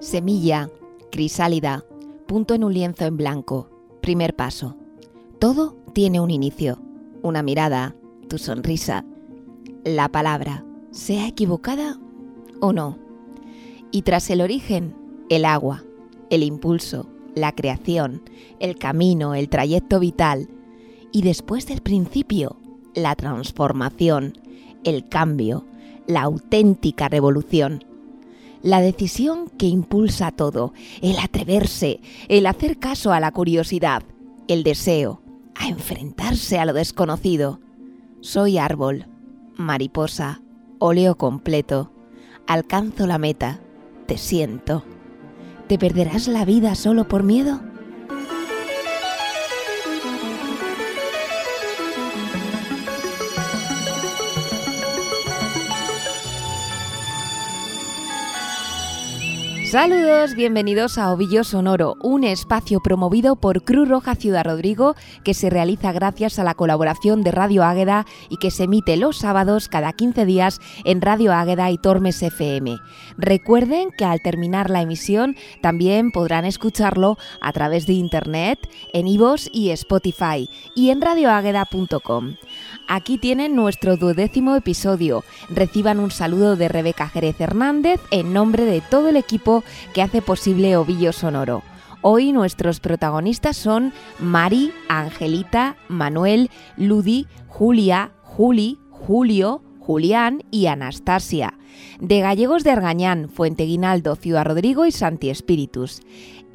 Semilla, crisálida, punto en un lienzo en blanco, primer paso. Todo tiene un inicio, una mirada, tu sonrisa, la palabra, sea equivocada o no. Y tras el origen, el agua, el impulso, la creación, el camino, el trayecto vital. Y después del principio, la transformación, el cambio, la auténtica revolución. La decisión que impulsa todo, el atreverse, el hacer caso a la curiosidad, el deseo, a enfrentarse a lo desconocido. Soy árbol, mariposa, óleo completo. Alcanzo la meta, te siento. ¿Te perderás la vida solo por miedo? Saludos, bienvenidos a Ovillo Sonoro, un espacio promovido por Cruz Roja Ciudad Rodrigo que se realiza gracias a la colaboración de Radio Águeda y que se emite los sábados cada 15 días en Radio Águeda y Tormes FM. Recuerden que al terminar la emisión también podrán escucharlo a través de internet, en iVoox y Spotify y en radioágueda.com. Aquí tienen nuestro duodécimo episodio. Reciban un saludo de Rebeca Jerez Hernández en nombre de todo el equipo que hace posible Ovillo Sonoro. Hoy nuestros protagonistas son Mari, Angelita, Manuel, Ludi, Julia, Juli, Julio, Julián y Anastasia. De Gallegos de Argañán, Fuente Guinaldo, Ciudad Rodrigo y Santi Espíritus.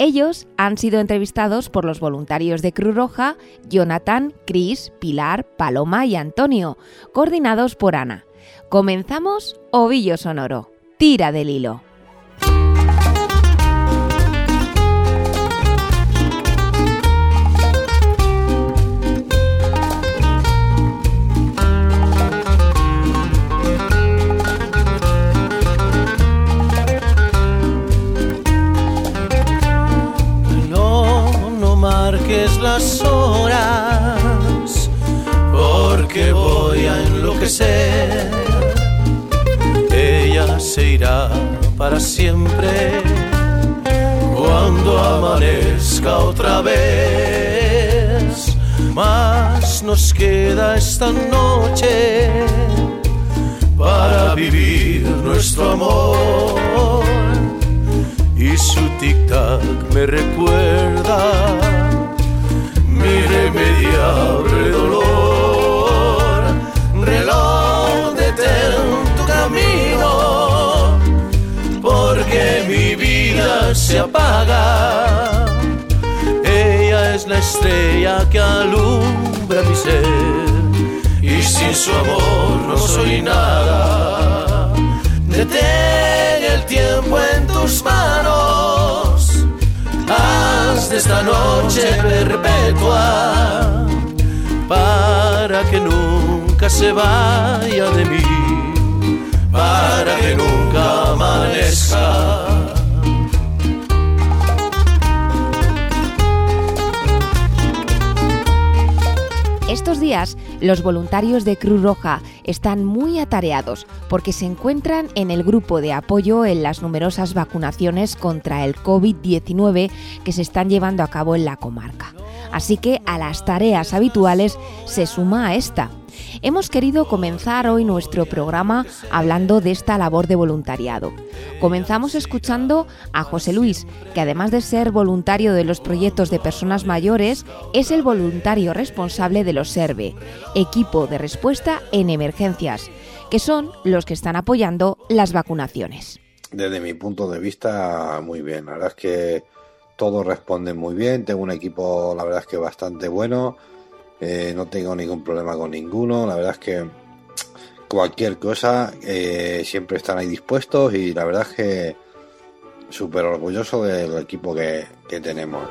Ellos han sido entrevistados por los voluntarios de Cruz Roja, Jonathan, Cris, Pilar, Paloma y Antonio, coordinados por Ana. Comenzamos Ovillo Sonoro. Tira del hilo. Las horas, porque voy a enloquecer. Ella se irá para siempre cuando amanezca otra vez. Más nos queda esta noche para vivir nuestro amor y su tic-tac me recuerda irremediable dolor. Reloj, detén tu camino, porque mi vida se apaga. Ella es la estrella que alumbra mi ser, y sin su amor no soy nada. Detén el tiempo en tus manos, esta noche perpetua, para que nunca se vaya de mí, para que nunca amanezca. Estos días, los voluntarios de Cruz Roja están muy atareados porque se encuentran en el grupo de apoyo en las numerosas vacunaciones contra el COVID-19 que se están llevando a cabo en la comarca. Así que a las tareas habituales se suma esta, Hemos querido comenzar hoy nuestro programa hablando de esta labor de voluntariado. Comenzamos escuchando a José Luis, que además de ser voluntario de los proyectos de personas mayores, es el voluntario responsable de los SERVE, equipo de respuesta en emergencias, que son los que están apoyando las vacunaciones. Desde mi punto de vista, muy bien. La verdad es que todos responden muy bien. Tengo un equipo, la verdad es que bastante bueno eh, no tengo ningún problema con ninguno. La verdad es que cualquier cosa eh, siempre están ahí dispuestos y la verdad es que súper orgulloso del equipo que, tenemos.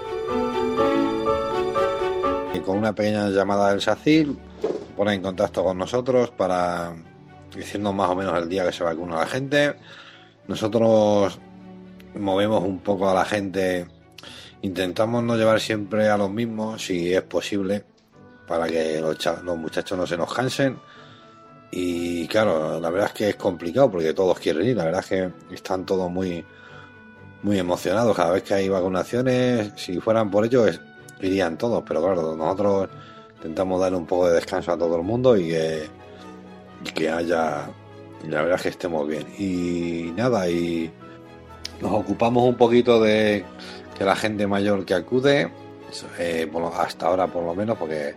Y con una pequeña llamada del SACIL, pone en contacto con nosotros para diciendo más o menos el día que se vacuna la gente. Nosotros movemos un poco a la gente, intentamos no llevar siempre a los mismos, si es posible, para que los, muchachos no se nos cansen. Y claro, la verdad es que es complicado porque todos quieren ir, la verdad es que están todos muy, muy emocionados cada vez que hay vacunaciones. Si fueran por ellos, irían todos, pero claro, nosotros intentamos dar un poco de descanso a todo el mundo y que, y que haya, la verdad es que estemos bien. Y nada, y nos ocupamos un poquito de que la gente mayor que acude, eh, hasta ahora por lo menos, porque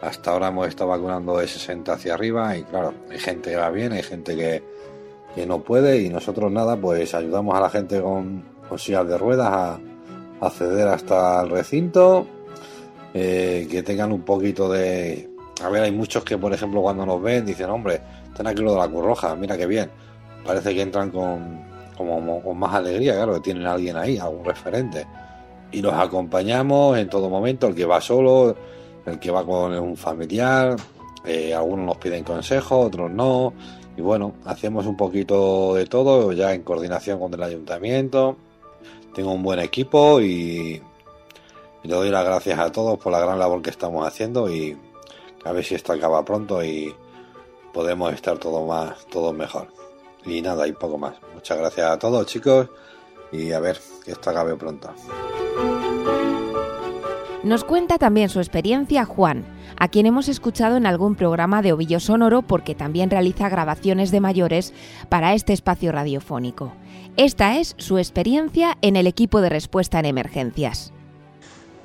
hasta ahora hemos estado vacunando de 60 hacia arriba y claro, hay gente que va bien, hay gente que, que no puede y nosotros nada, pues ayudamos a la gente con, sillas de ruedas a, acceder hasta el recinto, eh, que tengan un poquito de... A ver, hay muchos que por ejemplo cuando nos ven dicen, hombre, están aquí lo de la Curroja, mira qué bien. Parece que entran con, como, con más alegría, claro, que tienen a alguien ahí, algún referente. Y los acompañamos en todo momento, el que va solo, el que va con un familiar, eh, algunos nos piden consejo, otros no. Y bueno, hacemos un poquito de todo, ya en coordinación con el ayuntamiento. Tengo un buen equipo y, le doy las gracias a todos por la gran labor que estamos haciendo y a ver si esto acaba pronto y podemos estar todo más, todo mejor. Y nada, y poco más. Muchas gracias a todos chicos y a ver que esto acabe pronto. Nos cuenta también su experiencia Juan, a quien hemos escuchado en algún programa de Ovillo Sonoro porque también realiza grabaciones de mayores para este espacio radiofónico. Esta es su experiencia en el equipo de respuesta en emergencias.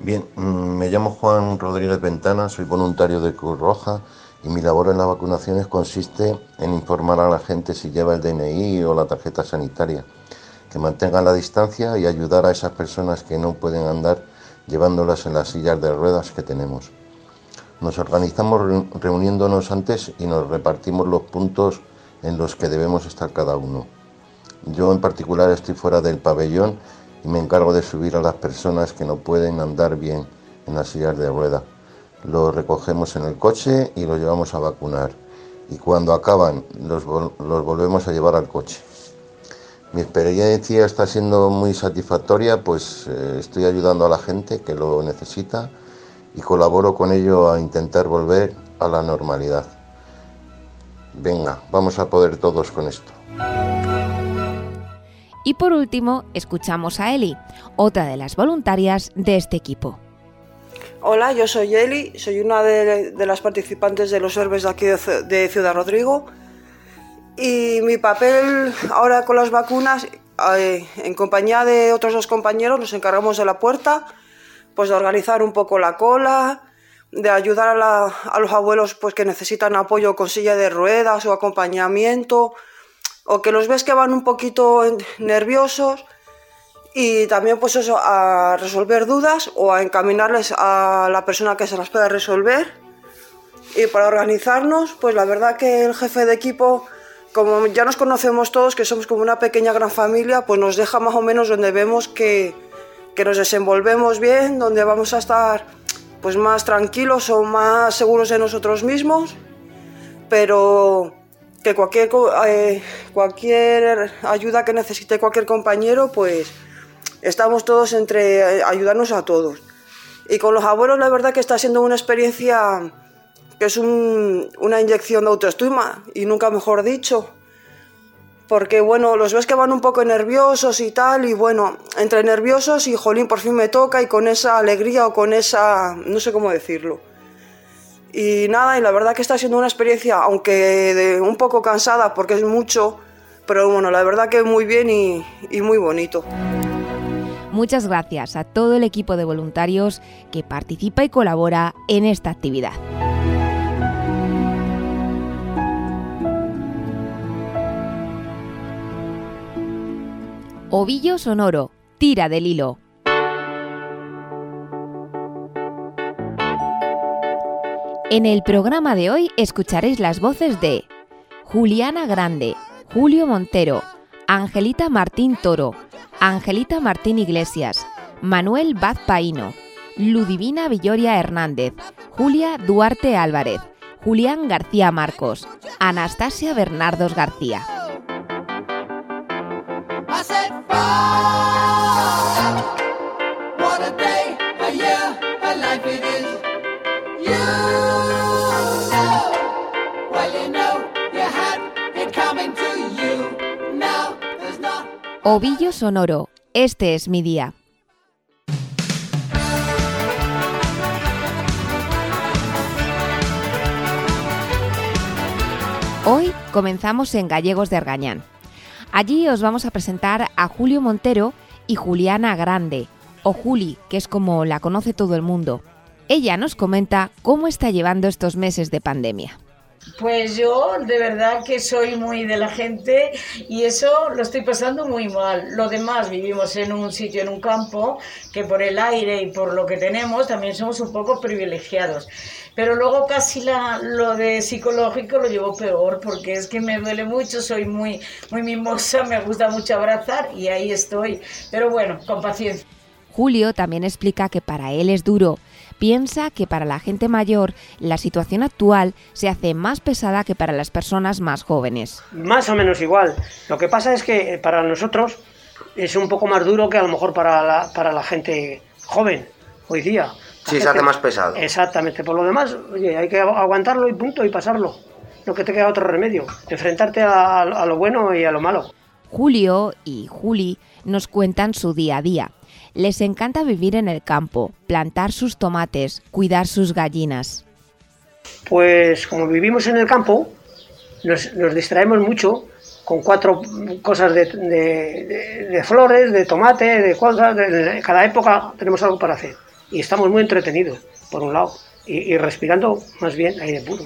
Bien, mm, me llamo Juan Rodríguez Ventana, soy voluntario de Cruz Roja y mi labor en las vacunaciones consiste en informar a la gente si lleva el DNI o la tarjeta sanitaria, que mantengan la distancia y ayudar a esas personas que no pueden andar llevándolas en las sillas de ruedas que tenemos. Nos organizamos reuniéndonos antes y nos repartimos los puntos en los que debemos estar cada uno. Yo en particular estoy fuera del pabellón y me encargo de subir a las personas que no pueden andar bien en las sillas de rueda. Los recogemos en el coche y los llevamos a vacunar. Y cuando acaban los, los volvemos a llevar al coche. Mi experiencia está siendo muy satisfactoria, pues eh, estoy ayudando a la gente que lo necesita y colaboro con ello a intentar volver a la normalidad. Venga, vamos a poder todos con esto. Y por último, escuchamos a Eli, otra de las voluntarias de este equipo. Hola, yo soy Eli, soy una de, las participantes de los herbes de aquí de Ciudad Rodrigo. Y mi papel ahora con las vacunas, eh, en compañía de otros dos compañeros, nos encargamos de la puerta, pues de organizar un poco la cola, de ayudar a, los abuelos pues que necesitan apoyo con silla de ruedas o acompañamiento, o que los ves que van un poquito nerviosos y también pues eso, a resolver dudas o a encaminarles a la persona que se las pueda resolver. Y para organizarnos, pues la verdad que el jefe de equipo como ya nos conocemos todos, que somos como una pequeña gran familia, pues nos deja más o menos donde vemos que, que nos desenvolvemos bien, donde vamos a estar pues más tranquilos o más seguros de nosotros mismos, pero que cualquier, eh, cualquier ayuda que necesite cualquier compañero, pues estamos todos entre eh, ayudarnos a todos. Y con los abuelos la verdad que está siendo una experiencia que es una inyección de autoestima, y nunca mejor dicho. Porque bueno, los ves que van un poco nerviosos y tal, y bueno, entre nerviosos y jolín, por fin me toca, y con esa alegría o con esa. no sé cómo decirlo. Y nada, y la verdad que está siendo una experiencia, aunque de un poco cansada porque es mucho, pero bueno, la verdad que muy bien y, y muy bonito. Muchas gracias a todo el equipo de voluntarios que participa y colabora en esta actividad. Ovillo Sonoro, tira del hilo. En el programa de hoy escucharéis las voces de Juliana Grande, Julio Montero, Angelita Martín Toro, Angelita Martín Iglesias, Manuel Baz Paino, Ludivina Villoria Hernández, Julia Duarte Álvarez, Julián García Marcos, Anastasia Bernardos García. Ovillo Sonoro, Este es mi día. Hoy comenzamos en Gallegos de Argañán. Allí os vamos a presentar a Julio Montero y Juliana Grande, o Juli, que es como la conoce todo el mundo. Ella nos comenta cómo está llevando estos meses de pandemia. Pues yo de verdad que soy muy de la gente y eso lo estoy pasando muy mal. Lo demás, vivimos en un sitio, en un campo, que por el aire y por lo que tenemos también somos un poco privilegiados. Pero luego casi la, lo de psicológico lo llevo peor porque es que me duele mucho, soy muy, muy mimosa, me gusta mucho abrazar y ahí estoy. Pero bueno, con paciencia. Julio también explica que para él es duro piensa que para la gente mayor la situación actual se hace más pesada que para las personas más jóvenes. Más o menos igual. Lo que pasa es que para nosotros es un poco más duro que a lo mejor para la, para la gente joven hoy día. sí, se hace más pesado. Exactamente. Por lo demás, oye, hay que aguantarlo y punto y pasarlo. No que te queda otro remedio. Enfrentarte a, a lo bueno y a lo malo. Julio y Juli nos cuentan su día a día les encanta vivir en el campo, plantar sus tomates, cuidar sus gallinas. Pues como vivimos en el campo, nos, distraemos mucho con cuatro cosas de, flores, de tomate, de cosas. De, cada época tenemos algo para hacer. Y estamos muy entretenidos, por un lado, y respirando más bien aire puro.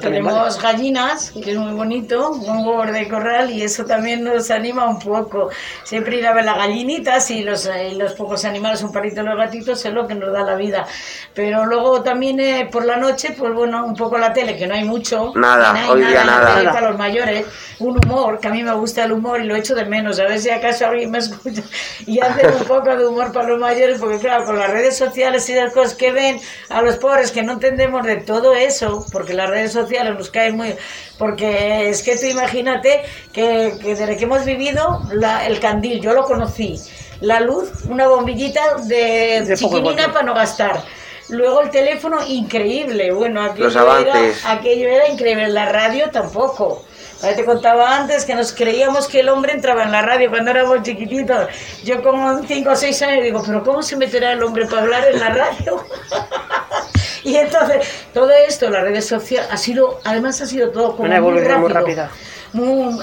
Tenemos gallinas, que es muy bonito, un huevo de corral y eso también nos anima un poco. Siempre ir a ver las gallinitas y los, eh, los pocos animales, un parito y los gatitos, es lo que nos da la vida. Pero luego también eh, por la noche, pues bueno, un poco la tele, que no hay mucho. Nada, hoy día nada. Para los mayores, un humor, que a mí me gusta el humor y lo echo de menos. A ver si acaso alguien me escucha y hace un poco de humor para los mayores, porque claro, con las redes sociales y las cosas que ven a los pobres que no entendemos de todo eso, porque las redes sociales nos caen muy... Porque es que tú imagínate que, desde que hemos vivido el candil, yo lo conocí, la luz, una bombillita de, chiquinina para no gastar. Luego el teléfono, increíble. Bueno, aquello, Era, aquello era increíble. La radio tampoco. Te contaba antes que nos creíamos que el hombre entraba en la radio cuando éramos chiquititos. Yo con 5 o 6 años digo, pero ¿cómo se meterá el hombre para hablar en la radio? y entonces, todo esto, las redes sociales, ha sido, además ha sido todo como muy, rápido, rápida.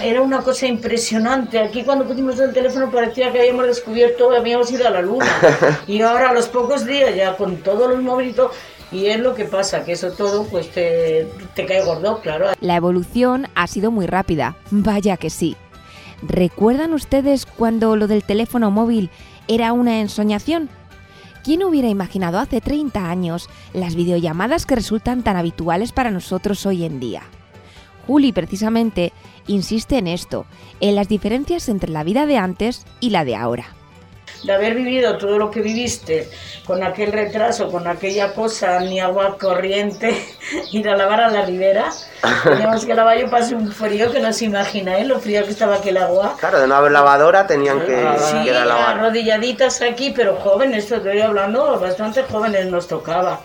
era una cosa impresionante. Aquí cuando pusimos el teléfono parecía que habíamos descubierto, habíamos ido a la luna. Y ahora a los pocos días, ya con todos los móviles y es lo que pasa, que eso todo pues te, te cae gordo, claro. La evolución ha sido muy rápida, vaya que sí. ¿Recuerdan ustedes cuando lo del teléfono móvil era una ensoñación? ¿Quién hubiera imaginado hace 30 años las videollamadas que resultan tan habituales para nosotros hoy en día? Juli precisamente insiste en esto, en las diferencias entre la vida de antes y la de ahora de haber vivido todo lo que viviste con aquel retraso, con aquella cosa, ni agua corriente, ir a lavar a la ribera. Teníamos que lavar, yo pasé un frío que no se imagina, ¿eh? lo frío que estaba aquel agua. Claro, de no haber lavadora tenían que sí, ir a lavar. arrodilladitas aquí, pero jóvenes, estoy hablando, bastante jóvenes nos tocaba.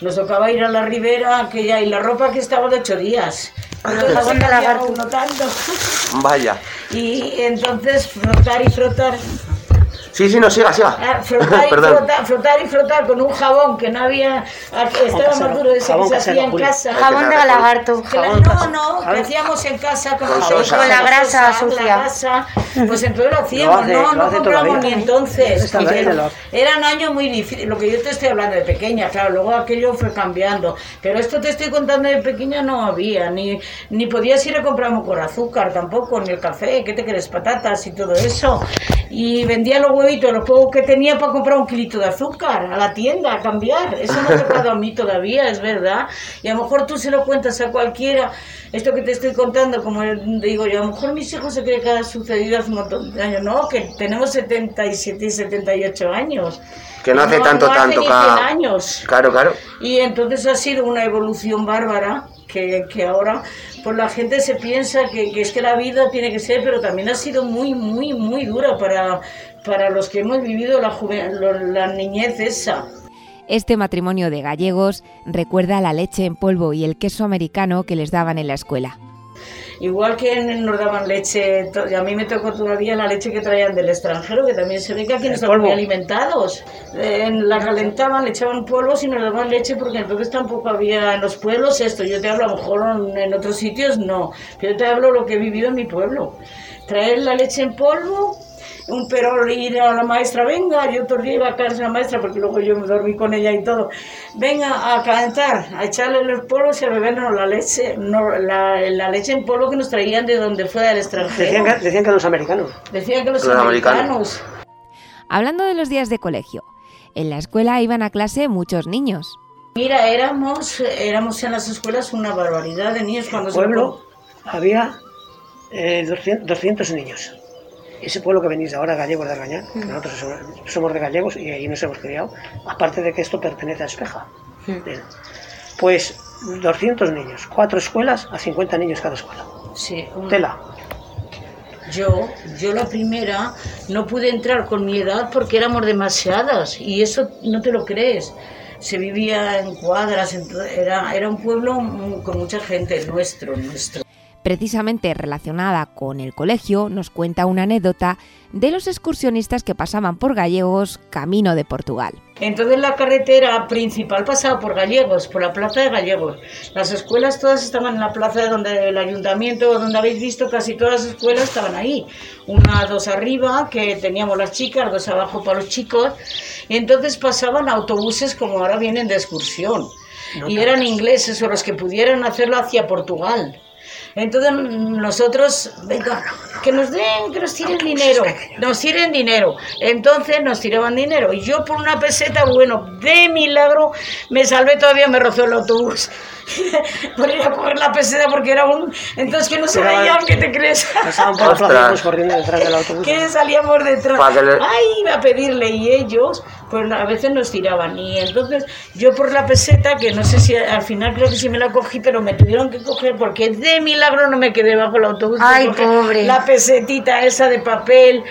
Nos tocaba ir a la ribera aquella y la ropa que estaba de ocho días. Entonces, la tanto. Vaya. Y entonces frotar y frotar Sí, sí, no, siga, siga. Ah, frotar, y frotar, frotar, y frotar con un jabón que no había, estaba más duro de ese que se hacía en casa. Jabón de lagarto. No, no, que hacíamos en casa con, con la grasa sucia. La grasa, pues entonces lo hacíamos, no, no compramos ni entonces. Eran años muy difíciles, lo que yo te estoy hablando de pequeña, claro, luego aquello fue cambiando, pero esto te estoy contando de pequeña no había, ni, ni podías ir a comprar con azúcar tampoco, ni el café, ¿qué te quieres? Patatas y todo eso. Y vendía los huevitos, los pocos que tenía para comprar un kilito de azúcar a la tienda, a cambiar. Eso no ha tocado a mí todavía, es verdad. Y a lo mejor tú se lo cuentas a cualquiera, esto que te estoy contando, como digo yo, a lo mejor mis hijos se creen que ha sucedido hace un montón de años. No, que tenemos 77 y 78 años. Que no hace tanto, no tanto, años. Claro, claro. Y entonces ha sido una evolución bárbara que, ahora pues la gente se piensa que, es que la vida tiene que ser, pero también ha sido muy, muy, muy dura para, para los que hemos vivido la, la niñez esa. Este matrimonio de gallegos recuerda la leche en polvo y el queso americano que les daban en la escuela. Igual que nos daban leche, a mí me tocó todavía la leche que traían del extranjero, que también se ve que aquí no estaban muy alimentados. Eh, la calentaban, le echaban polvos y nos daban leche porque entonces tampoco había en los pueblos esto. Yo te hablo, a lo mejor en otros sitios no, pero yo te hablo lo que he vivido en mi pueblo. Traer la leche en polvo, un perol ir a la maestra, venga, yo otro día iba a casa de la maestra porque luego yo me dormí con ella y todo, venga a calentar, a echarle los polvos y a bebernos la leche, no, la, la leche en polvo que nos traían de donde fuera del extranjero. Decían que, decían que los americanos. Decían que los, Los americanos. americanos. Hablando de los días de colegio, en la escuela iban a clase muchos niños. Mira, éramos, éramos en las escuelas una barbaridad de niños cuando En se el pueblo había eh, 200, 200 niños. Ese pueblo que venís ahora, gallegos de Argañán, que nosotros somos, somos de gallegos y ahí nos hemos criado, aparte de que esto pertenece a Espeja. Bien. Pues 200 niños, cuatro escuelas a 50 niños cada escuela. Sí, un- Tela. Yo, yo la primera no pude entrar con mi edad porque éramos demasiadas y eso no te lo crees. Se vivía en cuadras, era, era un pueblo mm, con mucha gente, nuestro, nuestro. Precisamente relacionada con el colegio, nos cuenta una anécdota de los excursionistas que pasaban por Gallegos camino de Portugal. Entonces la carretera principal pasaba por Gallegos, por la plaza de Gallegos. Las escuelas todas estaban en la plaza donde el ayuntamiento, donde habéis visto casi todas las escuelas estaban ahí. Una, dos arriba, que teníamos las chicas, dos abajo para los chicos. Y entonces pasaban autobuses como ahora vienen de excursión. Y eran ingleses o los que pudieran hacerlo hacia Portugal. Entonces nosotros, venga, que nos den, que nos tiren dinero, nos tiren dinero. Entonces nos tiraban dinero. Y yo por una peseta, bueno, de milagro, me salvé todavía, me rozó el autobús. por ir a coger la peseta porque era un... Entonces que no se veían, ¿qué te crees? Íbamos corriendo detrás del autobús. que salíamos detrás. Ay, iba a pedirle y ellos, pues a veces nos tiraban. Y entonces yo por la peseta, que no sé si al final creo que sí me la cogí, pero me tuvieron que coger porque de milagro no me quedé bajo el autobús. Ay, pobre. La pesetita esa de papel.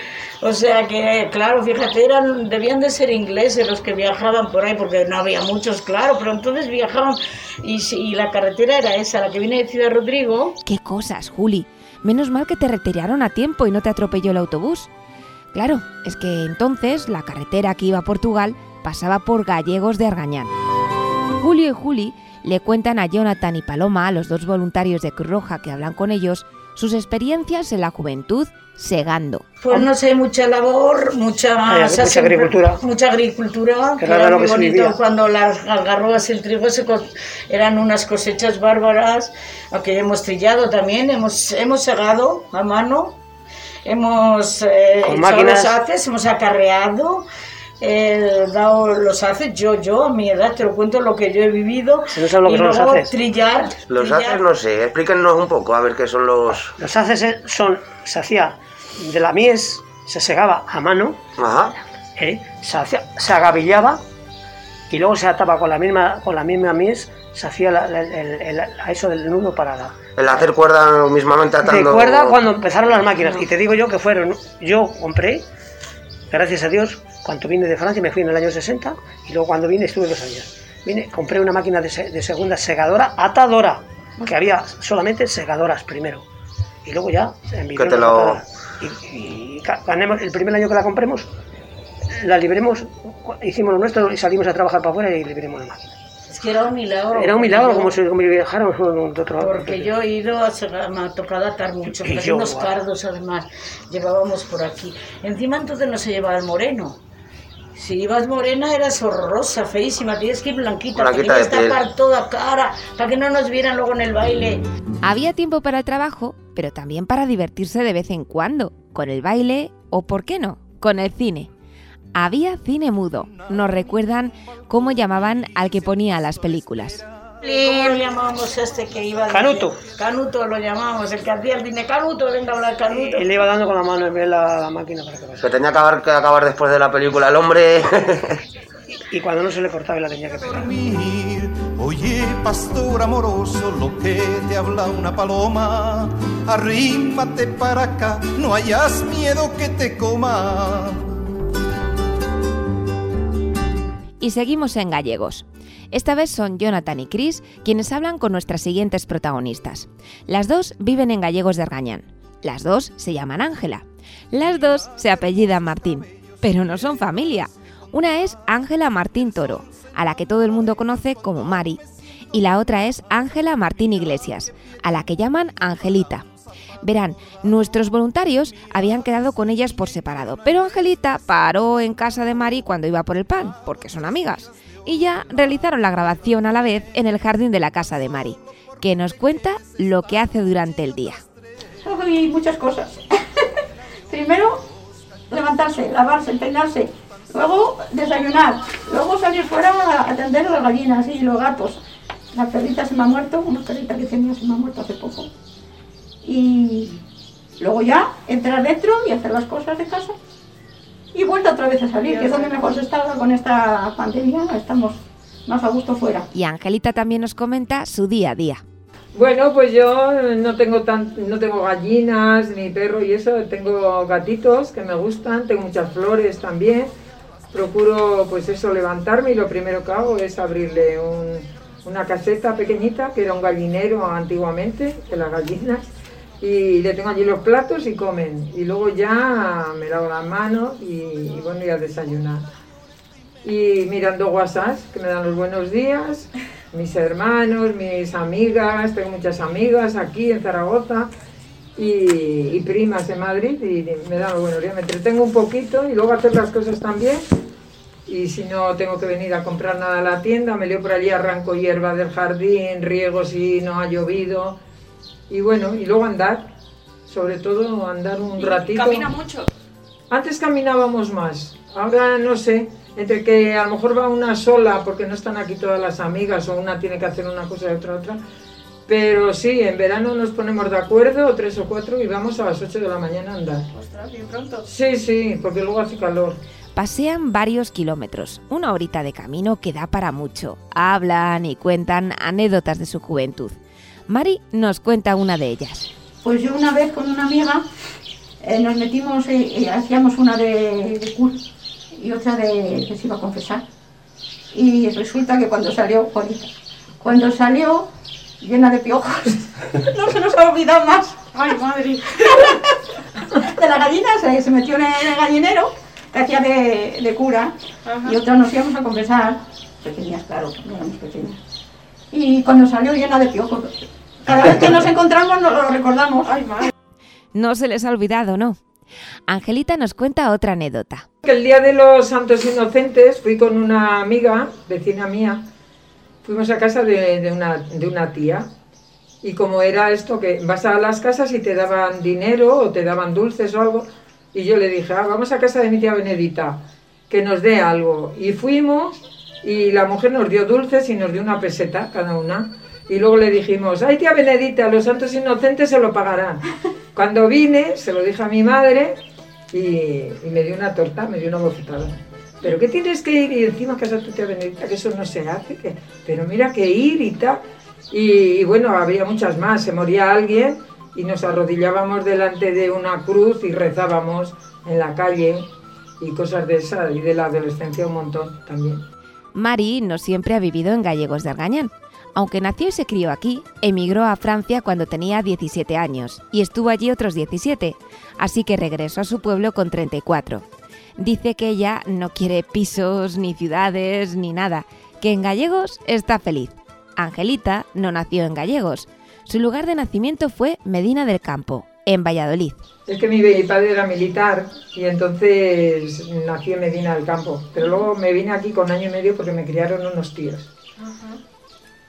O sea que, claro, fíjate, eran, debían de ser ingleses los que viajaban por ahí, porque no había muchos, claro, pero entonces viajaban y, y la carretera era esa, la que viene de Ciudad Rodrigo. ¡Qué cosas, Juli! Menos mal que te retiraron a tiempo y no te atropelló el autobús. Claro, es que entonces la carretera que iba a Portugal pasaba por Gallegos de Argañán. Julio y Juli le cuentan a Jonathan y Paloma, los dos voluntarios de Cruz Roja que hablan con ellos, sus experiencias en la juventud segando. Pues no sé, mucha labor, mucha, hace- mucha agricultura. Mucha agricultura, Que que era lo muy que bonito vivía. cuando las algarrobas y el trigo se eran unas cosechas bárbaras, aunque hemos trillado también, hemos, hemos segado a mano, hemos eh, máquinas. los haces, hemos acarreado, eh, dado los haces, yo, yo, a mi edad, te lo cuento lo que yo he vivido, Si no sabes lo y que son los luego haces. trillar, Los trillar. haces, no sé, explíquenos un poco, a ver qué son los... Los haces eh, son, se hacía de la mies, se segaba a mano, Ajá. ¿eh? se, hacía- se agavillaba y luego se ataba con la misma, con la misma mies, se hacía la- la- el- el- a eso del nudo para la, El hacer cuerda mismamente atando... Recuerda cuando empezaron las máquinas, y te digo yo que fueron, yo compré, gracias a Dios, cuando vine de Francia, me fui en el año 60, y luego cuando vine estuve dos años. Vine, compré una máquina de, se- de segunda segadora, atadora, que había solamente segadoras primero, y luego ya en Que te lo- Y, y el primer año que la compremos, la libremos, hicimos lo nuestro y salimos a trabajar para afuera y libremos la máquina. Que era un milagro. Era un milagro como si, de otro Porque yo he ido a me ha tocado atar mucho, Y yo, unos guau. cardos además llevábamos por aquí. Encima entonces no se llevaba el moreno. Si ibas morena eras horrorosa, feísima, tienes que ir blanquita, Blanquita piel. tapar toda cara para que no nos vieran luego en el baile. Había tiempo para el trabajo, pero también para divertirse de vez en cuando, con el baile o, por qué no, con el cine. Había cine mudo. Nos recuerdan cómo llamaban al que ponía las películas. ¿Cómo lo llamábamos este que iba? de- Canuto. Canuto lo llamábamos, el que hacía el cine. Canuto, venga a hablar Canuto. Y le iba dando con la mano en vez de la, la máquina para que pasara. Que tenía que acabar, que acabar después de la película el hombre... Y cuando no se le cortaba y la tenía que pegar. dormir. Oye, pastor amoroso, lo que te habla una paloma. Arrímate para acá, no hayas miedo que te coma. Y seguimos en gallegos. Esta vez son Jonathan y Chris quienes hablan con nuestras siguientes protagonistas. Las dos viven en Gallegos de Argañán. Las dos se llaman Ángela. Las dos se apellidan Martín, pero no son familia. Una es Ángela Martín Toro, a la que todo el mundo conoce como Mari, y la otra es Ángela Martín Iglesias, a la que llaman Angelita. Verán, nuestros voluntarios habían quedado con ellas por separado, pero Angelita paró en casa de Mari cuando iba por el pan, porque son amigas, y ya realizaron la grabación a la vez en el jardín de la casa de Mari, que nos cuenta lo que hace durante el día. Hay muchas cosas. Primero, levantarse, lavarse, peinarse, luego desayunar, luego salir fuera a atender a las gallinas y los gatos. La perrita se me ha muerto, una perrita que tenía se me ha muerto hace poco. Y luego ya entrar dentro y hacer las cosas de casa. Y vuelta otra vez a salir, que es donde mejor se está con esta pandemia, estamos más a gusto fuera. Y Angelita también nos comenta su día a día. Bueno, pues yo no tengo tan, no tengo gallinas ni perro y eso, tengo gatitos que me gustan, tengo muchas flores también. Procuro pues eso levantarme y lo primero que hago es abrirle un- una caseta pequeñita que era un gallinero antiguamente de las gallinas y le tengo allí los platos y comen. Y luego ya me lavo las manos y, y bueno y a desayunar. Y mirando WhatsApp que me dan los buenos días, mis hermanos, mis amigas, tengo muchas amigas aquí en Zaragoza y, y primas en Madrid y me dan los buenos días, me entretengo un poquito y luego hacer las cosas también. Y si no tengo que venir a comprar nada a la tienda, me leo por allí, arranco hierba del jardín, riego si no ha llovido y bueno, y luego andar, sobre todo andar un ratito. ¿Camina mucho? Antes caminábamos más, ahora no sé, entre que a lo mejor va una sola porque no están aquí todas las amigas o una tiene que hacer una cosa y otra otra. Pero sí, en verano nos ponemos de acuerdo, tres o cuatro, y vamos a las 8 de la mañana a andar. Ostras, bien pronto. Sí, sí, porque luego hace calor. Pasean varios kilómetros, una horita de camino que da para mucho. Hablan y cuentan anécdotas de su juventud. Mari nos cuenta una de ellas. Pues yo una vez con una amiga eh, nos metimos, eh, eh, hacíamos una de, de cura y otra de que se iba a confesar. Y resulta que cuando salió, Juanita, cuando salió llena de piojos, no se nos ha olvidado más. Ay, madre. De la gallina se, se metió en el gallinero, que hacía de, de cura, Ajá. y otra nos íbamos a confesar, pequeñas, claro, no éramos pequeñas. Y cuando salió llena de piojos, cada vez que nos encontramos nos lo recordamos. Ay, madre. No se les ha olvidado, ¿no? Angelita nos cuenta otra anécdota. El día de los Santos Inocentes fui con una amiga, vecina mía, fuimos a casa de, de una, de una tía. Y como era esto, que vas a las casas y te daban dinero o te daban dulces o algo, y yo le dije, "Ah, vamos a casa de mi tía Benedita, que nos dé algo. Y fuimos y la mujer nos dio dulces y nos dio una peseta cada una. Y luego le dijimos, ay tía Benedita, los santos inocentes se lo pagarán. Cuando vine, se lo dije a mi madre y, y me dio una torta, me dio una bofetada. Pero ¿qué tienes que ir? Y encima casa tu tía Benedita, que eso no se hace. que- pero mira que ir y tal. Y, y bueno, había muchas más. Se moría alguien y nos arrodillábamos delante de una cruz y rezábamos en la calle y cosas de esa. Y de la adolescencia un montón también. Mari no siempre ha vivido en Gallegos de Argañán. Aunque nació y se crió aquí, emigró a Francia cuando tenía 17 años y estuvo allí otros 17, así que regresó a su pueblo con 34. Dice que ella no quiere pisos, ni ciudades, ni nada, que en Gallegos está feliz. Angelita no nació en Gallegos. Su lugar de nacimiento fue Medina del Campo, en Valladolid. Es que mi padre era militar y entonces nací en Medina del Campo. Pero luego me vine aquí con año y medio porque me criaron unos tíos.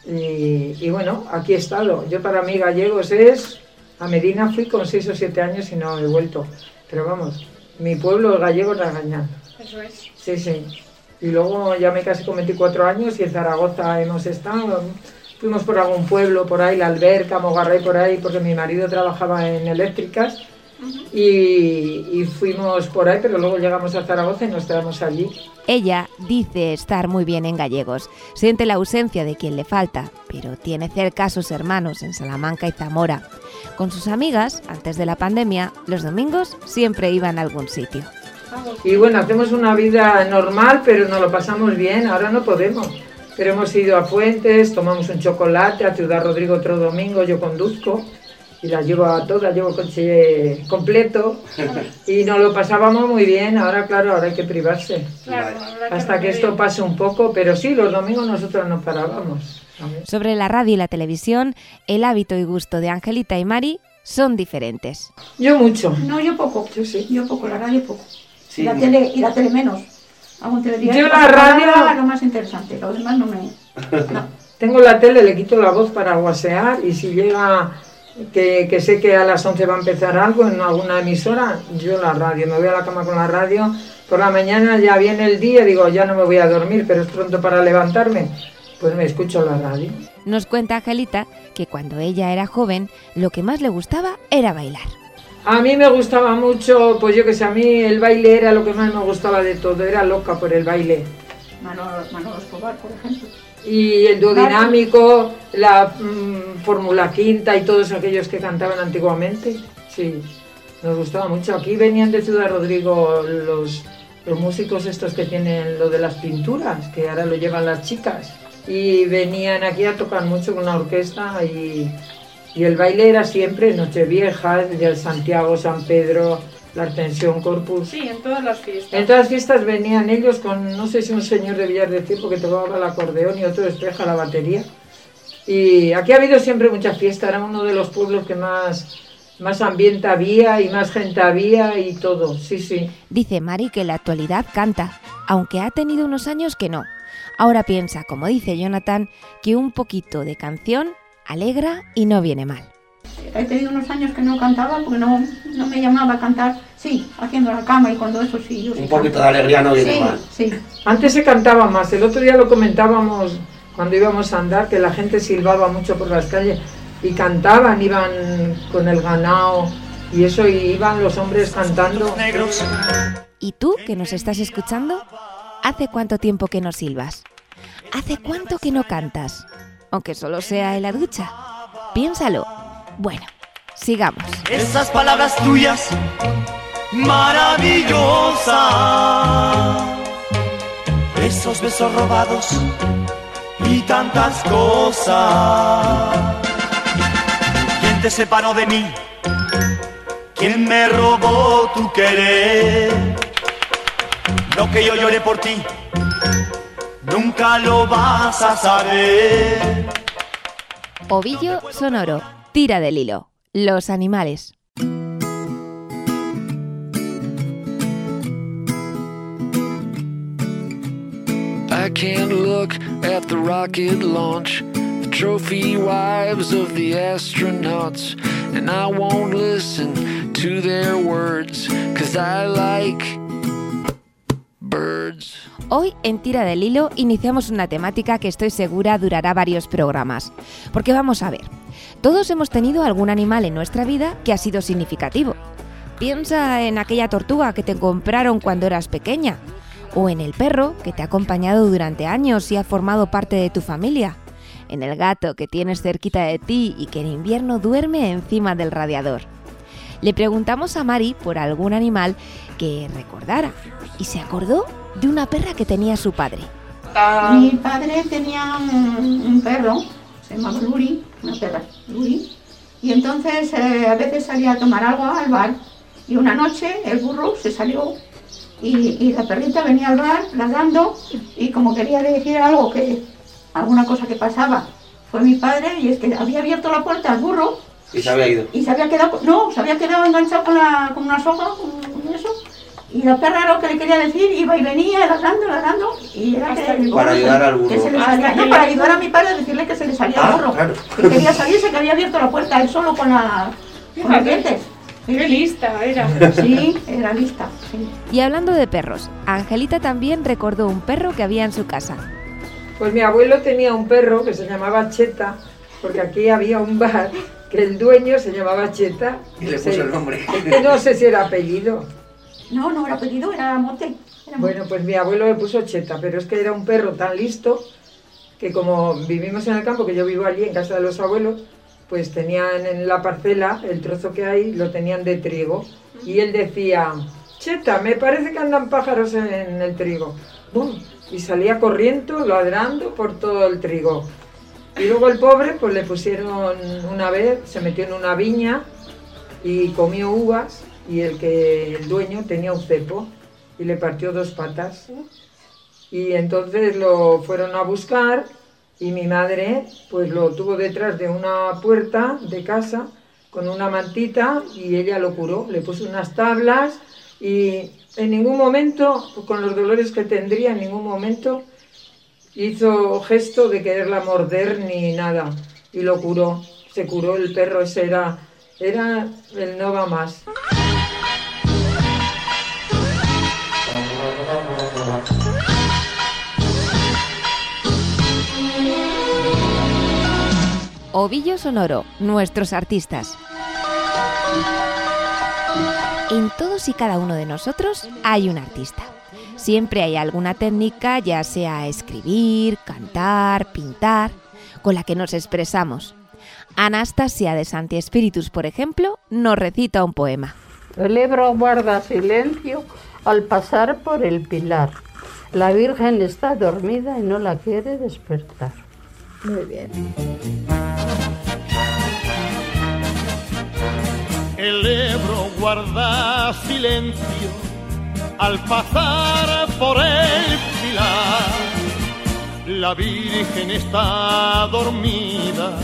Y, y bueno, aquí he estado. Yo para mí gallegos es... A Medina fui con 6 o 7 años y no he vuelto. Pero vamos, mi pueblo gallego es Ragañán. Eso es. Sí, sí. Y luego ya me casé con 24 años y en Zaragoza hemos estado. Fuimos por algún pueblo por ahí, la alberca, Mogarray por ahí, porque mi marido trabajaba en eléctricas. Y, y fuimos por ahí, pero luego llegamos a Zaragoza y nos quedamos allí. Ella dice estar muy bien en Gallegos, siente la ausencia de quien le falta, pero tiene cerca a sus hermanos en Salamanca y Zamora. Con sus amigas, antes de la pandemia, los domingos siempre iban a algún sitio. Y bueno, hacemos una vida normal, pero nos lo pasamos bien. Ahora no podemos. Pero hemos ido a Fuentes, tomamos un chocolate, a Ciudad Rodrigo otro domingo, yo conduzco y la llevo a todas, llevo el coche completo y nos lo pasábamos muy bien. Ahora, claro, ahora hay que privarse. Claro, habrá que Hasta que esto pase un poco, pero sí, los domingos nosotros nos parábamos. Sobre la radio y la televisión, el hábito y gusto de Angelita y Mari son diferentes. Yo mucho. No, yo poco. Yo sí. Yo poco, la radio poco. Sí, y, la tele, y la tele menos. Telediario. Yo la radio- lo más interesante. Lo demás no me... No. Tengo la tele, le quito la voz para guasear y si llega que, que sé que a las 11 va a empezar algo en alguna emisora, yo la radio, me voy a la cama con la radio. Por la mañana ya viene el día, digo, ya no me voy a dormir, pero es pronto para levantarme. Pues me escucho la radio. Nos cuenta Angelita que cuando ella era joven, lo que más le gustaba era bailar. A mí me gustaba mucho, pues yo que sé, a mí el baile era lo que más me gustaba de todo, era loca por el baile. Manolo, Manolo Escobar, por ejemplo. Y el dúo dinámico, la mm, Fórmula Quinta y todos aquellos que cantaban antiguamente, sí, nos gustaba mucho. Aquí venían de Ciudad Rodrigo los, los músicos estos que tienen lo de las pinturas, que ahora lo llevan las chicas. Y venían aquí a tocar mucho con la orquesta y, y el baile era siempre Nochevieja, del Santiago, San Pedro, la Ascensión Corpus. Sí, en todas las fiestas. En todas las fiestas venían ellos con, no sé si un señor de Villar del Circo que tocaba el acordeón y otro despeja la batería. Y aquí ha habido siempre mucha fiesta, era uno de los pueblos que más, más ambiente había y más gente había y todo, sí, sí. Dice Mari que en la actualidad canta, aunque ha tenido unos años que no. Ahora piensa, como dice Jonathan, que un poquito de canción alegra y no viene mal. He tenido unos años que no cantaba porque no, no me llamaba a cantar. Sí, haciendo la cama y cuando eso sí, yo sí Un poquito canto. de alegría no viene sí, mal. Sí, Antes se cantaba más, el otro día lo comentábamos cuando íbamos a andar, que la gente silbaba mucho por las calles y cantaban, iban con el ganado y eso, y iban los hombres cantando. ¿Y tú, que nos estás escuchando? ¿Hace cuánto tiempo que no silbas? ¿Hace cuánto que no cantas? Aunque solo sea en la ducha. Piénsalo. Bueno, sigamos. Esas palabras tuyas maravillosas, esos besos robados y tantas cosas. ¿Quién te separó de mí? ¿Quién me robó tu querer? Lo que yo lloré por ti, nunca lo vas a saber. Ovillo sonoro. Tira del hilo. Los animales. I can't look at the rocket launch, the trophy wives of the astronauts, and I won't listen to their words, cause I like birds. Hoy en Tira del Hilo iniciamos una temática que estoy segura durará varios programas. Porque vamos a ver, todos hemos tenido algún animal en nuestra vida que ha sido significativo. Piensa en aquella tortuga que te compraron cuando eras pequeña, o en el perro que te ha acompañado durante años y ha formado parte de tu familia, en el gato que tienes cerquita de ti y que en invierno duerme encima del radiador. Le preguntamos a Mari por algún animal que recordara y se acordó de una perra que tenía su padre. Mi padre tenía un, un perro, se llamaba Luri, una perra, Luri, y entonces eh, a veces salía a tomar agua al bar y una noche el burro se salió y, y la perrita venía al bar ladrando y como quería decir algo que, alguna cosa que pasaba, fue mi padre y es que había abierto la puerta al burro Y se había ido. y se había quedado, no, se había quedado enganchado con, la, con una soga, con eso. Y la perra lo que le quería decir iba y venía ladrando, ladrando, y era que, el Para ayudar se- al burro. que se le Hasta salía, que no, para ayudar a mi padre a decirle que se le salía Ah, el burro. claro. Que quería salirse, que había abierto la puerta él solo con, la, con los dientes. Qué lista era. Sí, era lista. sí. Y hablando de perros, Angelita también recordó un perro que había en su casa. Pues mi abuelo tenía un perro que se llamaba Cheta, porque aquí había un bar que el dueño se llamaba Cheta. Y le puso el nombre. No sé si era apellido. No, no era apellido, era mote. Era mote. Bueno, pues mi abuelo le puso Cheta, pero es que era un perro tan listo que como vivimos en el campo, que yo vivo allí en casa de los abuelos, pues tenían en la parcela, el trozo que hay, lo tenían de trigo. Y él decía, Cheta, me parece que andan pájaros en el trigo. ¡bum! y salía corriendo, ladrando por todo el trigo. Y luego el pobre, pues le pusieron una vez, se metió en una viña y comió uvas y el que el dueño tenía un cepo y le partió dos patas. Y entonces lo fueron a buscar y mi madre pues lo tuvo detrás de una puerta de casa con una mantita y ella lo curó, le puso unas tablas y en ningún momento, con los dolores que tendría, en ningún momento hizo gesto de quererla morder ni nada y lo curó, se curó el perro, ese era, era el no va más. Ovillo Sonoro, nuestros artistas. En todos y cada uno de nosotros hay un artista. Siempre hay alguna técnica, ya sea escribir, cantar, pintar, con la que nos expresamos. Anastasia de Santi Espíritus, por ejemplo, nos recita un poema. El guarda silencio al pasar por el pilar. La Virgen está dormida y no la quiere despertar. Muy bien. El Ebro guarda silencio al pasar por el pilar. La Virgen está dormida.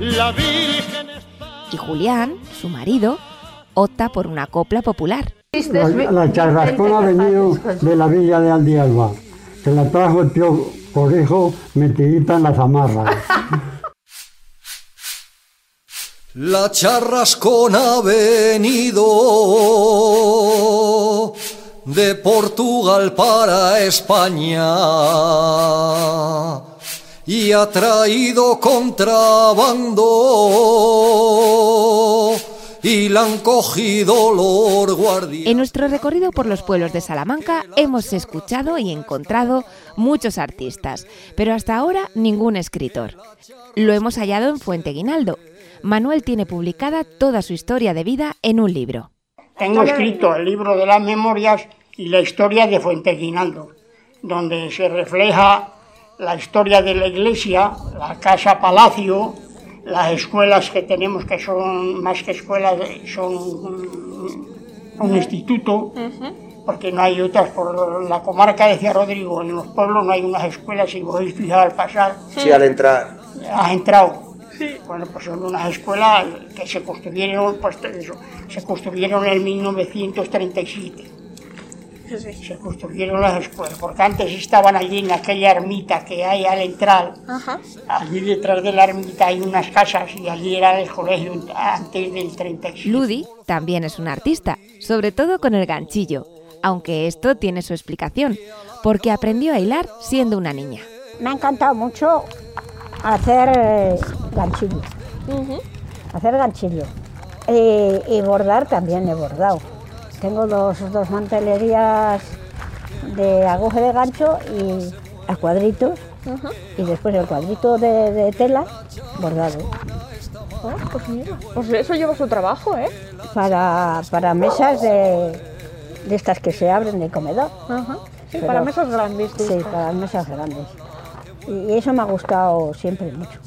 La Virgen Y Julián, su marido, opta por una copla popular. La, la charrascona ha venido de la villa de Aldialba. Se la trajo el tío Conejo metidita en la zamarra. La charrascona ha venido de Portugal para España y ha traído contrabando y la han cogido los guardias. En nuestro recorrido por los pueblos de Salamanca hemos escuchado y encontrado muchos artistas, pero hasta ahora ningún escritor. Lo hemos hallado en Fuente Guinaldo. Manuel tiene publicada toda su historia de vida en un libro. Tengo escrito el libro de las memorias y la historia de Fuente Guinaldo, donde se refleja la historia de la iglesia, la casa palacio, las escuelas que tenemos que son más que escuelas, son un, un instituto, porque no hay otras por la comarca de Ciudad Rodrigo, en los pueblos no hay unas escuelas, y vos fijado al pasar, Sí, al entrar. has entrado. Bueno, pues son unas escuelas que se construyeron, pues eso, se construyeron en 1937. Se construyeron las escuelas, porque antes estaban allí en aquella ermita que hay al entrar. Allí detrás de la ermita hay unas casas y allí era el colegio antes del 37. Ludi también es un artista, sobre todo con el ganchillo, aunque esto tiene su explicación, porque aprendió a hilar siendo una niña. Me ha encantado mucho hacer eh, ganchillo. Hacer ganchillo. Y, y bordar también he bordado. Tengo dos, dos mantelerías de aguja de gancho y a cuadritos. Y después el cuadrito de, de tela bordado. Oh, pues mira, pues eso lleva su trabajo, ¿eh? Para, para mesas de, de estas que se abren de comedor. Sí, Pero- para mesas grandes. Sí, para mesas grandes. Y eso me ha gustado siempre mucho.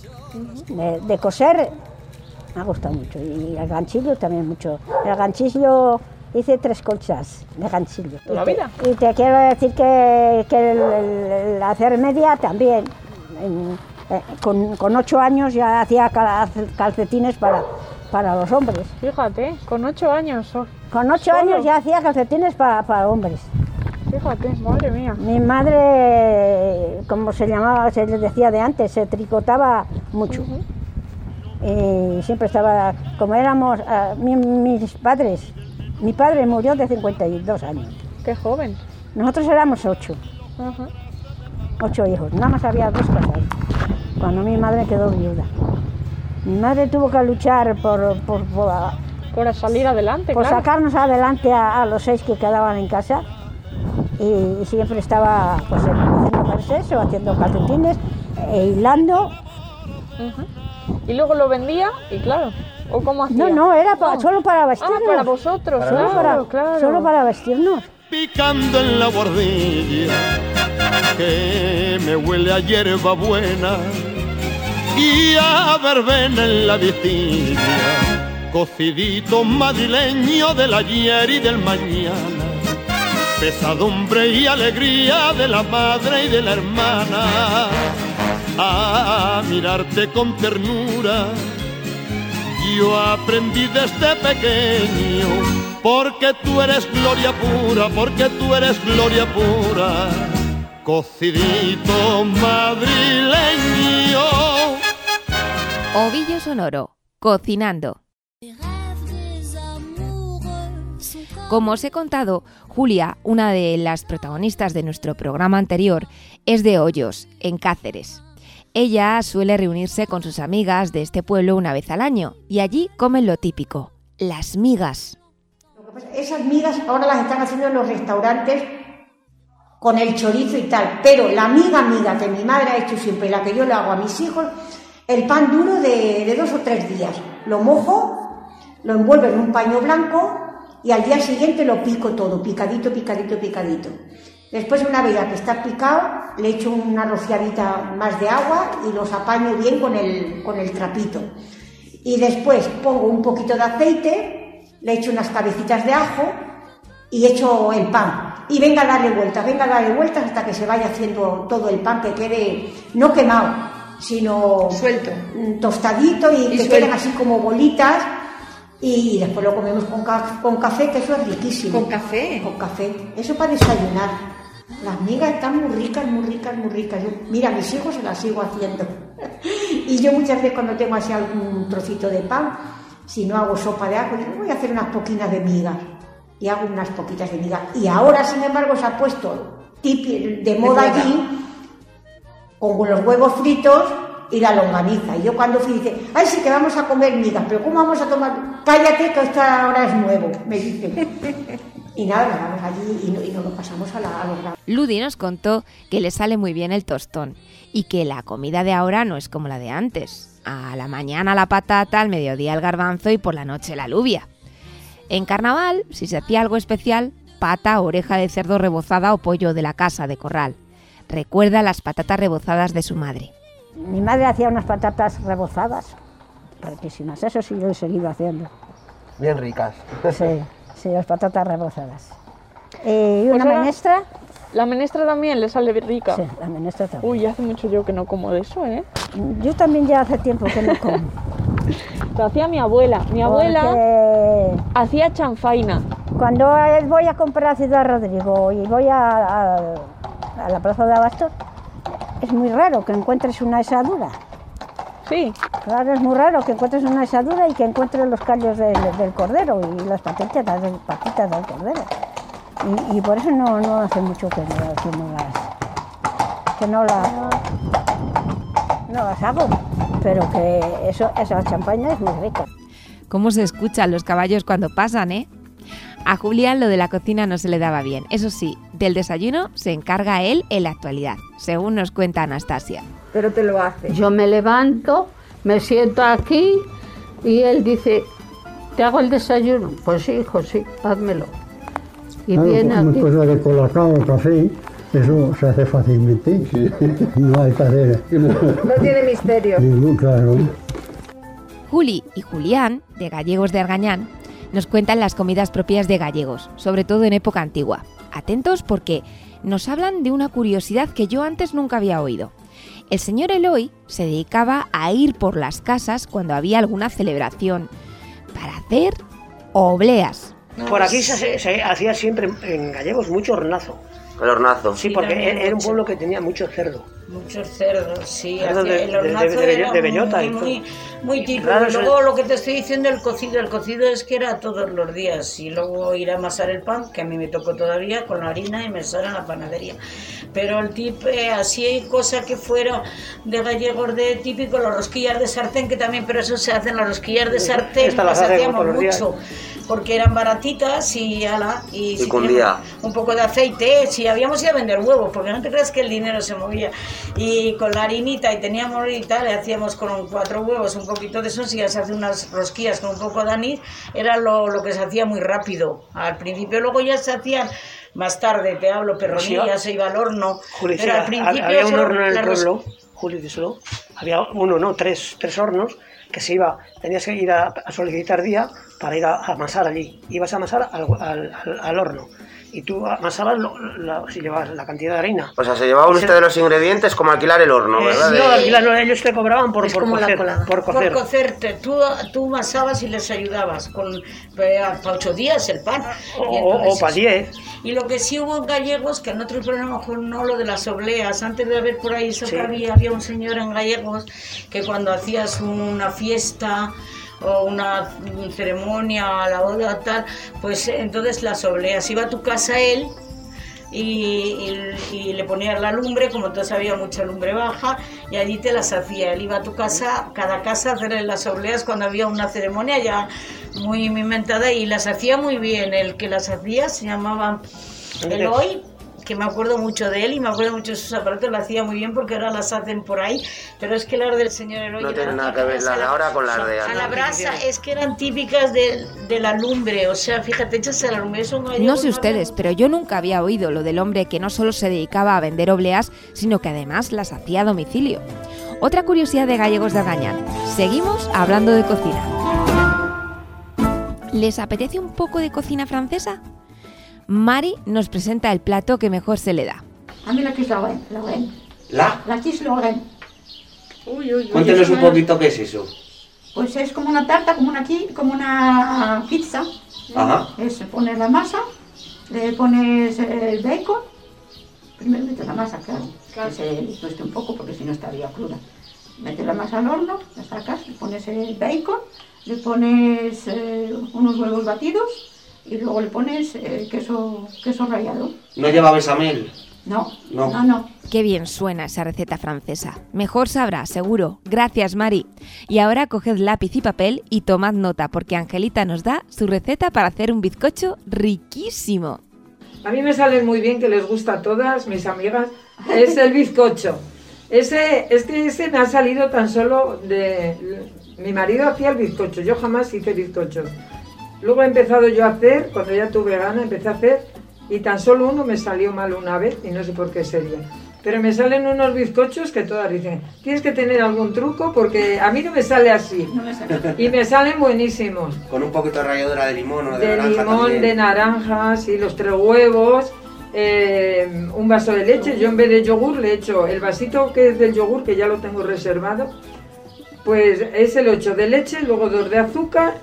De, de coser me ha gustado mucho. Y el ganchillo también mucho. El ganchillo hice tres colchas de ganchillo. ¿Toda la Y te- vida? Y te quiero decir que, que el, el- el hacer media también. En- eh, con, con ocho años ya hacía cal- calcetines para, para los hombres. Fíjate, con ocho años. oh, Con ocho ¿Solo? años ya hacía calcetines para, para hombres. Fíjate, madre mía. Mi madre, como se llamaba, se les decía de antes, se tricotaba mucho. Y siempre estaba, como éramos, mi- mis padres, mi padre murió de 52 años. Qué joven. Nosotros éramos ocho, Ajá. ocho hijos, nada más había dos casados, cuando mi madre quedó viuda. Mi madre tuvo que luchar por, por, por, Por salir adelante, por claro. sacarnos adelante a, a los seis que quedaban en casa y, y siempre estaba pues, haciendo versés o haciendo calcetines e hilando. Y luego lo vendía y claro. ¿O cómo hacía? No, no, era pa- solo para vestirnos. Ah, para vosotros, solo, claro, para, claro. solo para vestirnos. picando en la guardilla, que me huele a hierba buena y a verbena en la vitilla, cocidito madrileño del ayer y del mañana, pesadumbre y alegría de la madre y de la hermana, a mirarte con ternura. Yo aprendí desde pequeño, porque tú eres gloria pura, porque tú eres gloria pura, cocidito madrileño. Ovillo Sonoro, cocinando. Como os he contado, Julia, una de las protagonistas de nuestro programa anterior, es de Hoyos, en Cáceres. Ella suele reunirse con sus amigas de este pueblo una vez al año y allí comen lo típico, las migas. Esas migas ahora las están haciendo en los restaurantes con el chorizo y tal, pero la miga miga que mi madre ha hecho siempre, la que yo le hago a mis hijos, el pan duro de, de dos o tres días. Lo mojo, lo envuelvo en un paño blanco y al día siguiente lo pico todo, picadito, picadito, picadito. Después, una vez que está picado, le echo una rociadita más de agua y los apaño bien con el, con el trapito. Y después pongo un poquito de aceite, le echo unas cabecitas de ajo y echo el pan. Y venga a darle vueltas, venga a darle vueltas hasta que se vaya haciendo todo el pan, que quede no quemado, sino suelto, tostadito y, Y que suelto. queden así como bolitas. Y después lo comemos con, ca- con café, que eso es riquísimo. ¿Con café? Con café. Eso para desayunar. Las migas están muy ricas, muy ricas, muy ricas. Yo- mira, mis hijos se las sigo haciendo. y yo muchas veces cuando tengo así algún trocito de pan, si no hago sopa de agua, digo, voy a hacer unas poquinas de migas. Y hago unas poquitas de migas. Y ahora, sin embargo, se ha puesto de moda moda. allí con los huevos fritos y la longaniza. Y yo cuando fui dice, ay sí que vamos a comer migas, pero ¿cómo vamos a tomar? Cállate que esto ahora es nuevo, me dice. y nada, vamos allí y, no- y nos pasamos a, la, a. Ludi nos contó que le sale muy bien el tostón y que la comida de ahora no es como la de antes. A la mañana la patata, al mediodía el garbanzo y por la noche la alubia. En carnaval, si se hacía algo especial, pata, oreja de cerdo rebozada o pollo de la casa de corral. Recuerda las patatas rebozadas de su madre. Mi madre hacía unas patatas rebozadas, riquísimas. Eso sí lo he seguido haciendo. Bien ricas. Sí, sí, las patatas rebozadas. Eh, ¿Y una Pues menestra? La menestra también le sale rica. Sí, la menestra también. Uy, hace mucho yo que no como de eso, ¿eh? Yo también ya hace tiempo que no como. Lo hacía mi abuela. Mi abuela Porque hacía chanfaina. Cuando voy a comprar a Ciudad Rodrigo y voy a, a- a la plaza de Abastos, es muy raro que encuentres una asadura. Sí. Claro, es muy raro que encuentres una asadura y que encuentres los callos del, del cordero y las patitas del, patitas del cordero. Y, y por eso no, no hace mucho que no, que no las que no las no las hago. Pero que eso, esa champaña es muy rica. ¿Cómo se escuchan los caballos cuando pasan, eh? A Julián lo de la cocina no se le daba bien. Eso sí, del desayuno se encarga él en la actualidad, según nos cuenta Anastasia. Pero te lo hace. Yo me levanto, me siento aquí y él dice, ¿te hago el desayuno? Pues sí, hijo, sí, házmelo. Y Claro, viene aquí. cosa de colacao café, eso se hace fácilmente. No hay hacer No tiene misterio. ningún, claro. Juli y Julián, de Gallegos de Argañán, nos cuentan las comidas propias de gallegos, sobre todo en época antigua. Atentos porque nos hablan de una curiosidad que yo antes nunca había oído. El señor Eloy se dedicaba a ir por las casas cuando había alguna celebración para hacer obleas. Por aquí se, se hacía siempre en gallegos mucho hornazo. El hornazo. Sí, Sí, porque también era un pueblo que tenía mucho cerdo. Muchos cerdos, sí. Cerdos hacía- de- el de- de- hornazo de- era de bellota muy, y todo. muy, muy típico. Claro, y luego es- lo que te estoy diciendo, el cocido. El cocido es que era todos los días. Y luego ir a amasar el pan, que a mí me tocó todavía, con la harina y me sale en la panadería. Pero el tip, eh, así hay cosas que fueron de gallegos de típico, los rosquillas de sartén, que también, pero eso se hacen las rosquillas de sartén, Esta las las hacíamos mucho. porque eran baratitas y ala, y, Y si cundía. teníamos un poco de aceite, si habíamos ido a vender huevos, porque no te creas que el dinero se movía. Y con la harinita y teníamos y tal, le hacíamos con cuatro huevos, un poquito de eso, si ya se hace unas rosquillas con un poco de anís, era lo, lo que se hacía muy rápido. Al principio, luego ya se hacían más tarde, te hablo, perronillas, se iba al horno. Juli, pero al principio había un horno en el pueblo, Juli, díselo, había uno, no, tres, tres hornos que se iba, tenías que ir a, a solicitar día para ir a, a amasar allí. Ibas a amasar al, al- al- al horno y tú amasabas lo- la- si llevabas la cantidad de harina. O sea, se llevaba Ese- usted de los ingredientes como alquilar el horno, Eh, ¿verdad? no, alquilar, no, ellos te cobraban por, por cocer. Por cocer. Por cocerte. Tú, tú masabas y les ayudabas con para ocho días el pan. O- Y o- entonces o pa' eso. diez. Y lo que sí hubo en gallegos, que en otro problema mejor no lo de las obleas. Antes de haber por ahí eso Sí. que había, había un señor en gallegos que cuando hacías una fiesta o una ceremonia a la boda tal, pues entonces las obleas. Iba a tu casa él y, y- y le ponías la lumbre, como entonces había mucha lumbre baja, y allí te las hacía. Él iba a tu casa, cada casa, a hacerle las obleas cuando había una ceremonia ya muy inventada y las hacía muy bien. El que las hacía se llamaba Eloy, que me acuerdo mucho de él y me acuerdo mucho de sus aparatos, lo hacía muy bien porque ahora las hacen por ahí, pero es que las del señor Eloy No tiene nada que ver típicas las de a ahora con las de a la brasa, es que eran típicas de, de la lumbre, o sea, fíjate, hechas a la lumbre, eso no hay No sé ustedes, pero yo nunca había oído lo del hombre que no solo se dedicaba a vender obleas, sino que además las hacía a domicilio. Otra curiosidad de gallegos de Argañán. Seguimos hablando de cocina. ¿Les apetece un poco de cocina francesa? Mari nos presenta el plato que mejor se le da. A mí la quiche Lorraine. Lorraine. ¿La? La quiche Lorraine. Cuéntenos Eso un es- poquito qué es eso. Pues es como una tarta, como una, como una pizza. Ajá. Es, pones la masa, le pones el bacon. Primero metes la masa, claro. Que se tueste un poco porque si no estaría cruda. Metes la masa al horno, la sacas, le pones el bacon, le pones eh, unos huevos batidos y luego le pones eh, queso, queso rallado. ¿No lleva besamel? No, No. no, no. Qué bien suena esa receta francesa. Mejor sabrá, seguro. Gracias, Mari. Y ahora coged lápiz y papel y tomad nota, porque Angelita nos da su receta para hacer un bizcocho riquísimo. A mí me salen muy bien, que les gusta a todas mis amigas, es el bizcocho. Ese, es que ese me ha salido tan solo de... Mi marido hacía el bizcocho, yo jamás hice bizcochos. Luego he empezado yo a hacer, cuando ya tuve gana, empecé a hacer y tan solo uno me salió mal una vez y no sé por qué sería. Pero me salen unos bizcochos que todas dicen, tienes que tener algún truco porque a mí no me sale así. Y me salen buenísimos. Con un poquito de ralladura de limón o de, De naranja limón, también. de naranjas y los tres huevos, eh, un vaso de leche. Yo en vez de yogur le echo el vasito que es del yogur, que ya lo tengo reservado, pues ese lo echo de leche, luego dos de azúcar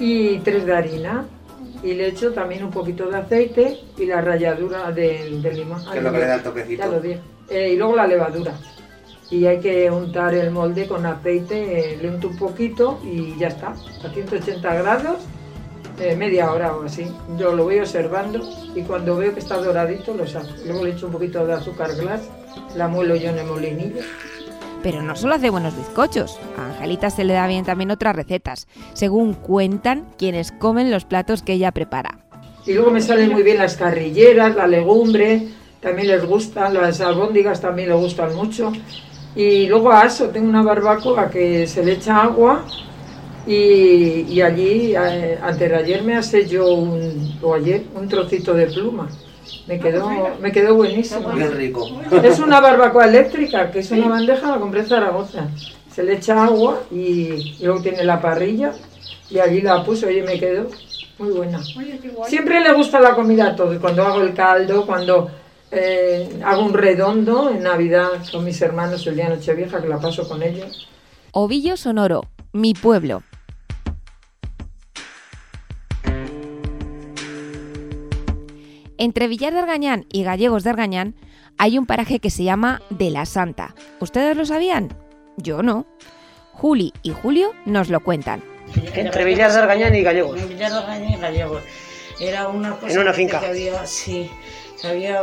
y tres de harina. Y le echo también un poquito de aceite y la ralladura del, del limón. Que es lo que le da el toquecito. Ya lo dije. Eh, y luego la levadura. Y hay que untar el molde con aceite, eh, le unto un poquito y ya está. A 180 grados, eh, media hora o así. Yo lo voy observando y cuando veo que está doradito lo saco. Luego le echo un poquito de azúcar glass, la muelo yo en el molinillo. Pero no solo hace buenos bizcochos, a Angelita se le da bien también otras recetas, según cuentan quienes comen los platos que ella prepara. Y luego me salen muy bien las carrilleras, la legumbre, también les gustan, las albóndigas también les gustan mucho. Y luego aso, tengo una barbacoa que se le echa agua y, allí, eh, antes ayer me asé yo un, o ayer, un trocito de pluma. Me quedó, me quedó buenísimo. Bien rico. Es una barbacoa eléctrica, que es una bandeja, la compré en Zaragoza. Se le echa agua y, luego tiene la parrilla y allí la puso y me quedó muy buena. Siempre le gusta la comida a todos, cuando hago el caldo, cuando eh, hago un redondo en Navidad con mis hermanos el día de Nochevieja, que la paso con ellos. Ovillo Sonoro, mi pueblo. Entre Villar de Argañán y Gallegos de Argañán hay un paraje que se llama De la Santa. ¿Ustedes lo sabían? Yo no. Juli y Julio nos lo cuentan. Entre Villar de Argañán y Gallegos. En Villar de Argañán y Gallegos. Era una cosa En una que- finca. Que había, sí, que había,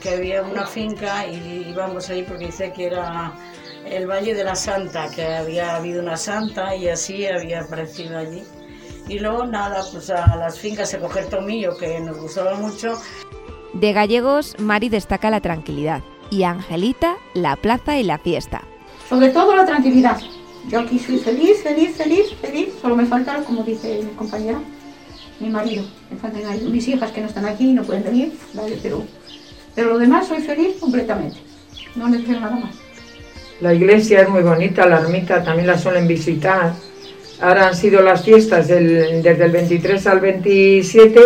que había una finca y íbamos ahí porque dice que era el Valle de la Santa, que había habido una santa y así había aparecido allí. Y luego nada, pues a las fincas a coger tomillo, que nos gustaba mucho. De gallegos, Mari destaca la tranquilidad y Angelita la plaza y la fiesta. Sobre todo la tranquilidad. Yo aquí soy feliz, feliz, feliz, feliz. Solo me falta, como dice mi compañera, mi marido. Me faltan ahí mis hijas que no están aquí, no pueden venir, ¿vale? pero, pero lo demás soy feliz completamente. No necesito nada más. La iglesia es muy bonita, la ermita también la suelen visitar. Ahora han sido las fiestas del- desde el 23 al 27,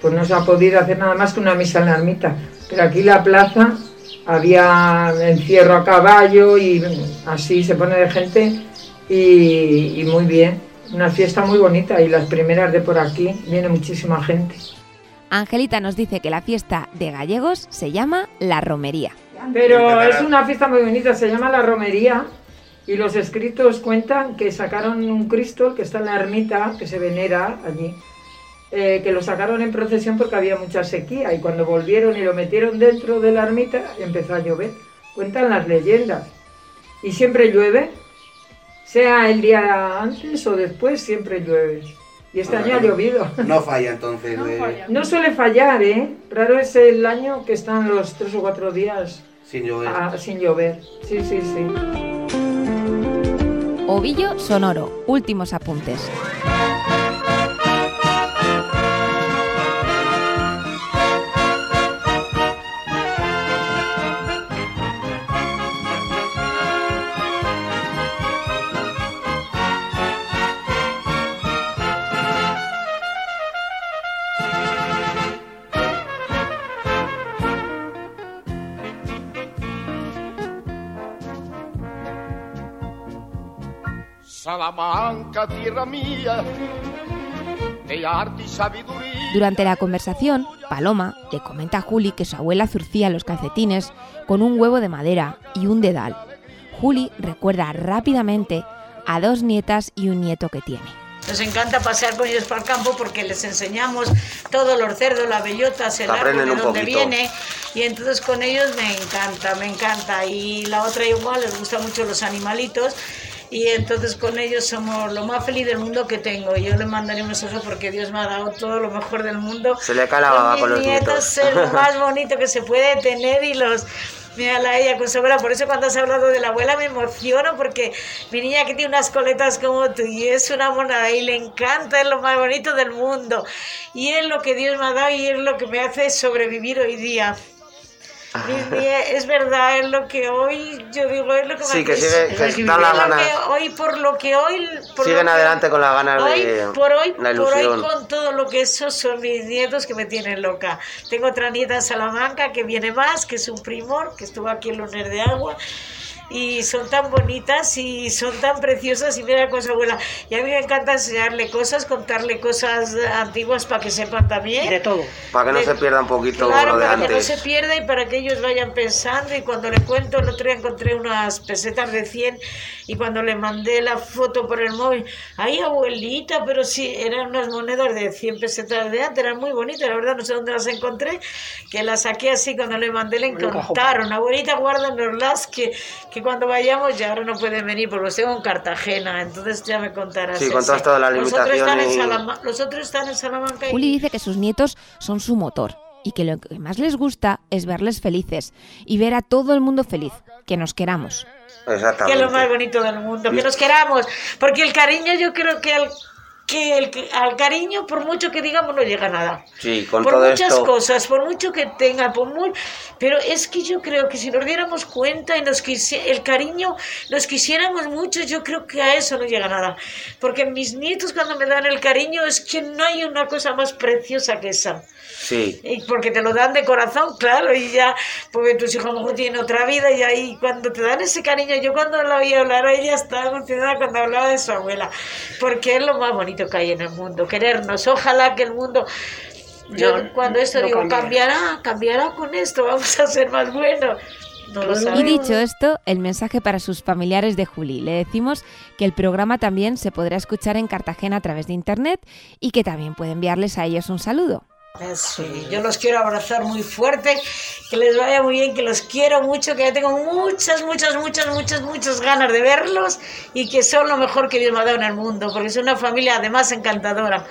pues no se ha podido hacer nada más que una misa en la ermita. Pero aquí la plaza había encierro a caballo y así se pone de gente y, y muy bien. Una fiesta muy bonita y las primeras de por aquí viene muchísima gente. Angelita nos dice que la fiesta de gallegos se llama la romería. Pero es una fiesta muy bonita, se llama la romería y los escritos cuentan que sacaron un Cristo que está en la ermita, que se venera allí, eh, que lo sacaron en procesión porque había mucha sequía y cuando volvieron y lo metieron dentro de la ermita empezó a llover. Cuentan las leyendas. Y siempre llueve, sea el día antes o después, siempre llueve. Y este año ha llovido. No falla entonces. de- No suele fallar, ¿eh? Raro es el año que están los tres o cuatro días Sin llover. ah, sin llover. Sí, sí, sí. Ovillo sonoro. Últimos apuntes. Salamanca, tierra mía, de arte y sabiduría. Durante la conversación, Paloma le comenta a Juli que su abuela zurcía los calcetines con un huevo de madera y un dedal. Juli recuerda rápidamente a dos nietas y un nieto que tiene. Nos encanta pasear con ellos para el campo porque les enseñamos todos los cerdos, las bellotas, el árbol de dónde poquito. viene. Y entonces con ellos me encanta, me encanta. Y la otra igual, les gustan mucho los animalitos. Y entonces con ellos somos lo más feliz del mundo que tengo. Yo les mandaré un beso porque Dios me ha dado todo lo mejor del mundo. Se le cae la baba mis con los nietos nietos. es lo más bonito que se puede tener y los mira la ella con su abuela por eso cuando has hablado de la abuela me emociono porque mi niña que tiene unas coletas como tú y es una monada y le encanta es lo más bonito del mundo y es lo que Dios me ha dado y es lo que me hace sobrevivir hoy día Es verdad, es lo que hoy, yo digo, es lo que Sí, me que sigue- que es están las ganas. que hoy, por lo que hoy... Por Siguen lo que- adelante con las ganas hoy, de por hoy, la por hoy con todo lo que eso son mis nietos que me tienen loca. Tengo otra nieta en Salamanca que viene más, que es un primor, que estuvo aquí el lunes de agua. Y son tan bonitas y son tan preciosas y mira con su abuela. Y a mí me encanta enseñarle cosas, contarle cosas antiguas para que sepan también. De todo. Para que no De- se pierda un poquito Claro, lo de para que no antes. se pierda y para que ellos vayan pensando. Y cuando le cuento, el otro día encontré unas pesetas de 100 y cuando le mandé la foto por el móvil, ay abuelita, pero sí, eran unas monedas de 100 pesetas de antes, eran muy bonitas, la verdad no sé dónde las encontré, que las saqué así cuando le mandé, le encantaron. Abuelita, guárdanoslas, que, que cuando vayamos ya ahora no pueden venir, porque los tengo en Cartagena, entonces ya me contarás. Sí, con ese. todas- todas las Los otros están en limitaciones Los otros están en Salamanca y Juli dice que sus nietos son su motor y que lo que más les gusta es verles felices y ver a todo el mundo feliz, que nos queramos. que es Exactamente. lo más bonito del mundo, que nos queramos, porque el cariño yo creo que al, que el, que- al cariño, por mucho que digamos, no llega nada. Sí, con por todo muchas esto. cosas, por mucho que tenga, por muy... pero es que yo creo que si nos diéramos cuenta y nos quisi- el cariño, nos quisiéramos mucho, yo creo que a eso no llega nada. Porque mis nietos cuando me dan el cariño es que no hay una cosa más preciosa que esa. Sí. Y porque te lo dan de corazón, claro, y ya, porque tus hijos a lo mejor tienen otra vida y ahí cuando te dan ese cariño, yo cuando la oí hablar, ella estaba emocionada cuando hablaba de su abuela, porque es lo más bonito que hay en el mundo, querernos, ojalá que el mundo... Yo No, cuando esto no digo, cambiará. cambiará, cambiará con esto, vamos a ser más buenos. No lo Y dicho esto, el mensaje para sus familiares de Juli. Le decimos que el programa también se podrá escuchar en Cartagena a través de internet y que también puede enviarles a ellos un saludo. Sí, yo los quiero abrazar muy fuerte, que les vaya muy bien, que los quiero mucho, que ya tengo muchas, muchas, muchas, muchas, muchas ganas de verlos y que son lo mejor que Dios me ha dado en el mundo, porque es una familia además encantadora.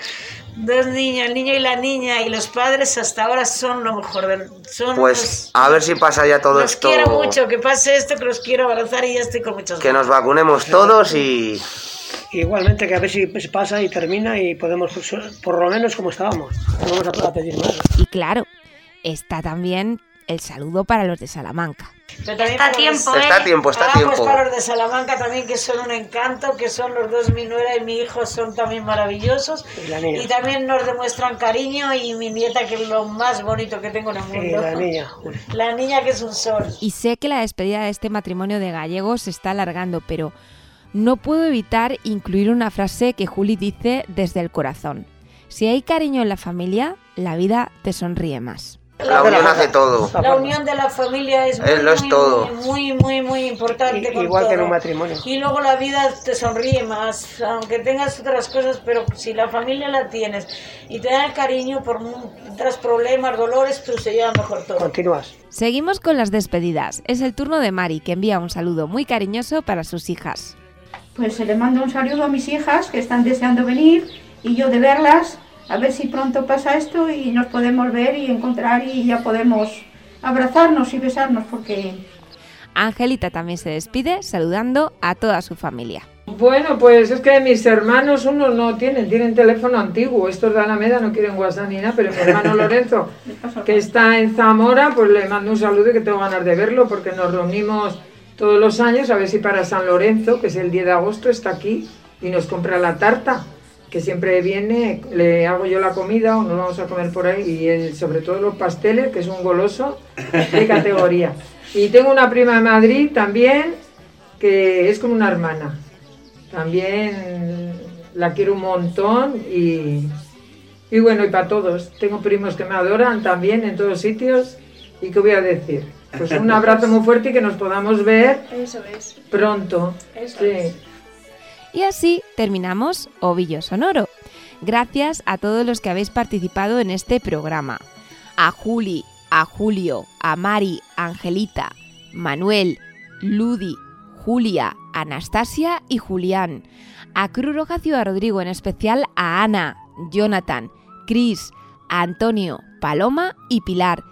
Dos niños, el niño y la niña, y los padres hasta ahora son lo mejor. del- Son Pues a ver si pasa ya todo los esto. quiero mucho, que pase esto, que los quiero abrazar y ya estoy con muchas Que nos vacunemos todos y. Igualmente que a ver si pasa y termina y podemos, por lo menos como estábamos. No vamos a, pedir más. Y claro, está también el saludo para los de Salamanca. Pero también Está tiempo, los- ¿eh? Está tiempo, está a Ah, pues tiempo. para los de Salamanca también, que son un encanto, que son los dos, mi nuera y mi hijo, son también maravillosos. Y la niña. Y también nos demuestran cariño y mi nieta, que es lo más bonito que tengo en el mundo. Y la niña. La niña que es un sol. Y sé que la despedida de este matrimonio de gallegos se está alargando, pero no puedo evitar incluir una frase que Juli dice desde el corazón. Si hay cariño en la familia, la vida te sonríe más. La unión hace todo. La unión de la familia es muy, Eh, lo es muy, todo. muy, muy, muy importante. Igual que en un matrimonio. Y luego la vida te sonríe más, aunque tengas otras cosas, pero si la familia la tienes y te da el cariño por tras problemas, dolores, pero se lleva mejor todo. Continúas. Seguimos con las despedidas. Es el turno de Mari, que envía un saludo muy cariñoso para sus hijas. Pues se le mando un saludo a mis hijas que están deseando venir y yo de verlas, a ver si pronto pasa esto y nos podemos ver y encontrar y ya podemos abrazarnos y besarnos porque Angelita también se despide saludando a toda su familia. Bueno, pues es que mis hermanos, unos no tienen, tienen teléfono antiguo. Estos de Alameda no quieren WhatsApp ni nada, pero mi hermano Lorenzo, que está en Zamora, pues le mando un saludo y que tengo ganas de verlo porque nos reunimos todos los años a ver si para San Lorenzo, que es el 10 de agosto, está aquí y nos compra la tarta, que siempre viene, le hago yo la comida o nos vamos a comer por ahí y sobre todo los pasteles, que es un goloso de categoría. Y tengo una prima de Madrid también, que es como una hermana. También la quiero un montón y, y bueno, y para todos. Tengo primos que me adoran también en todos sitios. ¿Y qué voy a decir? Pues un abrazo muy fuerte y que nos podamos ver Eso es. pronto. Eso Sí. es. Y así terminamos Ovillo Sonoro. Gracias a todos los que habéis participado en este programa. A Juli, a Julio, a Mari, Angelita, Manuel, Ludi, Julia, Anastasia y Julián. A Cruz Roja Ciudad Rodrigo, en especial a Ana, Jonathan, Cris, a Antonio, Paloma y Pilar.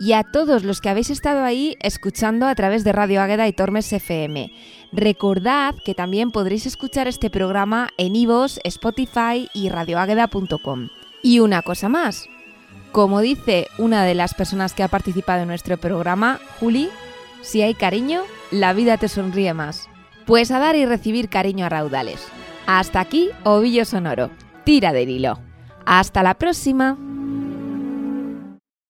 Y a todos los que habéis estado ahí escuchando a través de Radio Águeda y Tormes FM. Recordad que también podréis escuchar este programa en iVoox, Spotify y radioágueda.com. Y una cosa más. Como dice una de las personas que ha participado en nuestro programa, Juli, si hay cariño, la vida te sonríe más. Pues a dar y recibir cariño a raudales. Hasta aquí, Ovillo Sonoro. Tira del hilo. Hasta la próxima.